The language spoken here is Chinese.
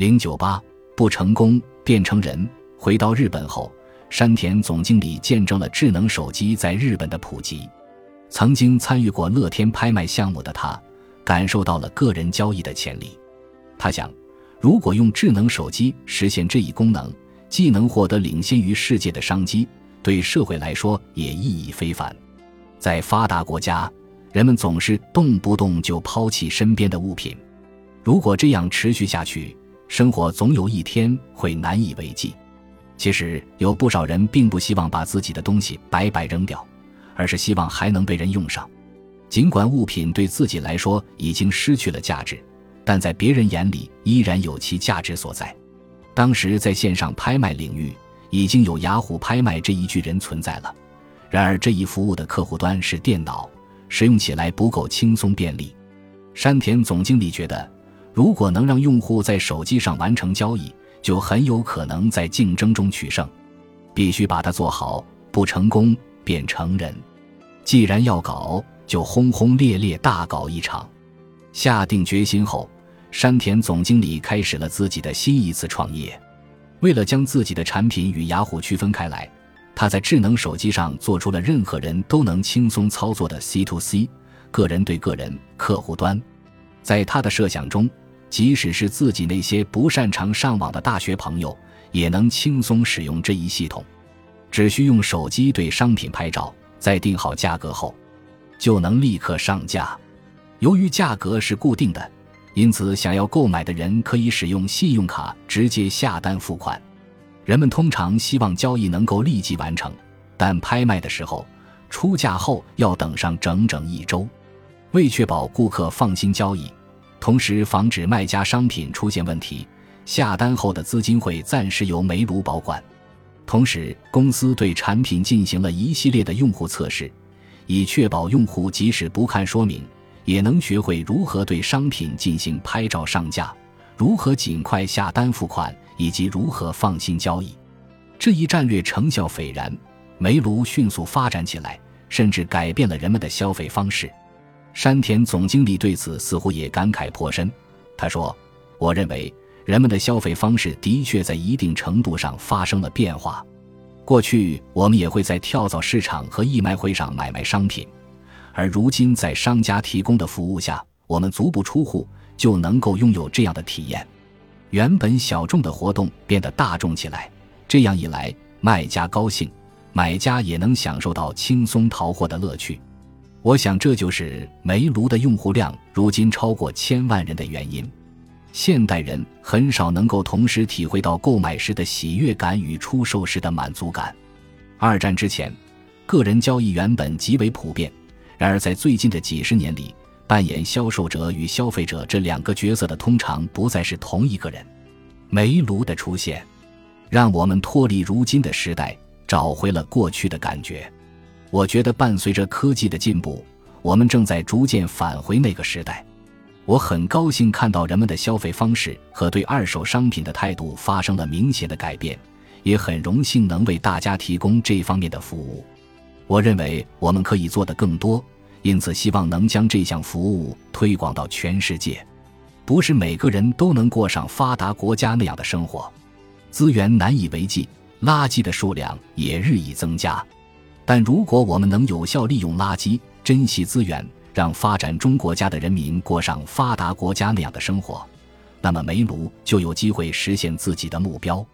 零九八不成功变成人。回到日本后，山田总经理见证了智能手机在日本的普及。曾经参与过乐天拍卖项目的他，感受到了个人交易的潜力。他想，如果用智能手机实现这一功能，既能获得领先于世界的商机，对社会来说也意义非凡。在发达国家，人们总是动不动就抛弃身边的物品。如果这样持续下去，生活总有一天会难以为继。其实，有不少人并不希望把自己的东西白白扔掉。而是希望还能被人用上，尽管物品对自己来说已经失去了价值，但在别人眼里依然有其价值所在。当时在线上拍卖领域已经有雅虎拍卖这一巨人存在了，然而这一服务的客户端是电脑，使用起来不够轻松便利。山田总经理觉得，如果能让用户在手机上完成交易，就很有可能在竞争中取胜。必须把它做好，不成功便成人。既然要搞，就轰轰烈烈大搞一场。下定决心后，山田总经理开始了自己的新一次创业。为了将自己的产品与雅虎区分开来，他在智能手机上做出了任何人都能轻松操作的 C to C 个人对个人客户端。在他的设想中，即使是自己那些不擅长上网的大学朋友，也能轻松使用这一系统，只需用手机对商品拍照。在定好价格后，就能立刻上架。由于价格是固定的，因此想要购买的人可以使用信用卡直接下单付款。人们通常希望交易能够立即完成，但拍卖的时候，出价后要等上整整一周。为确保顾客放心交易，同时防止卖家商品出现问题，下单后的资金会暂时由煤炉保管。同时，公司对产品进行了一系列的用户测试，以确保用户即使不看说明，也能学会如何对商品进行拍照上架，如何尽快下单付款，以及如何放心交易。这一战略成效斐然，煤炉迅速发展起来，甚至改变了人们的消费方式。山田总经理对此似乎也感慨颇深。他说：“我认为。”人们的消费方式的确在一定程度上发生了变化。过去，我们也会在跳蚤市场和义卖会上买卖商品，而如今，在商家提供的服务下，我们足不出户就能够拥有这样的体验。原本小众的活动变得大众起来，这样一来，卖家高兴，买家也能享受到轻松淘货的乐趣。我想，这就是煤炉的用户量如今超过千万人的原因。现代人很少能够同时体会到购买时的喜悦感与出售时的满足感。二战之前，个人交易原本极为普遍，然而在最近的几十年里，扮演销售者与消费者这两个角色的通常不再是同一个人。煤炉的出现，让我们脱离如今的时代，找回了过去的感觉。我觉得，伴随着科技的进步，我们正在逐渐返回那个时代。我很高兴看到人们的消费方式和对二手商品的态度发生了明显的改变，也很荣幸能为大家提供这方面的服务。我认为我们可以做得更多，因此希望能将这项服务推广到全世界。不是每个人都能过上发达国家那样的生活，资源难以为继，垃圾的数量也日益增加。但如果我们能有效利用垃圾，珍惜资源，让发展中国家的人民过上发达国家那样的生活，那么煤炉就有机会实现自己的目标。